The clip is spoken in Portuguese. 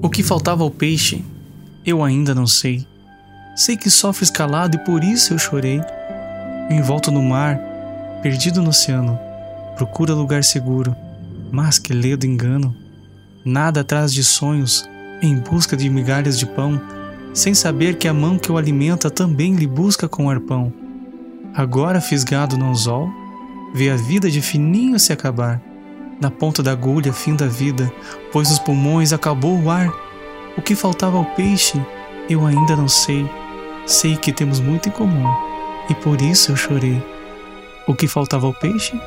O que faltava ao peixe, eu ainda não sei. Sei que sofres calado e por isso eu chorei. Envolto no mar, perdido no oceano, procura lugar seguro, mas que ledo engano. Nada atrás de sonhos, em busca de migalhas de pão, sem saber que a mão que o alimenta também lhe busca com arpão. Agora fisgado no anzol, vê a vida de fininho se acabar. Na ponta da agulha, fim da vida, pois nos pulmões acabou o ar. O que faltava ao peixe, eu ainda não sei. Sei que temos muito em comum, e por isso eu chorei. O que faltava ao peixe,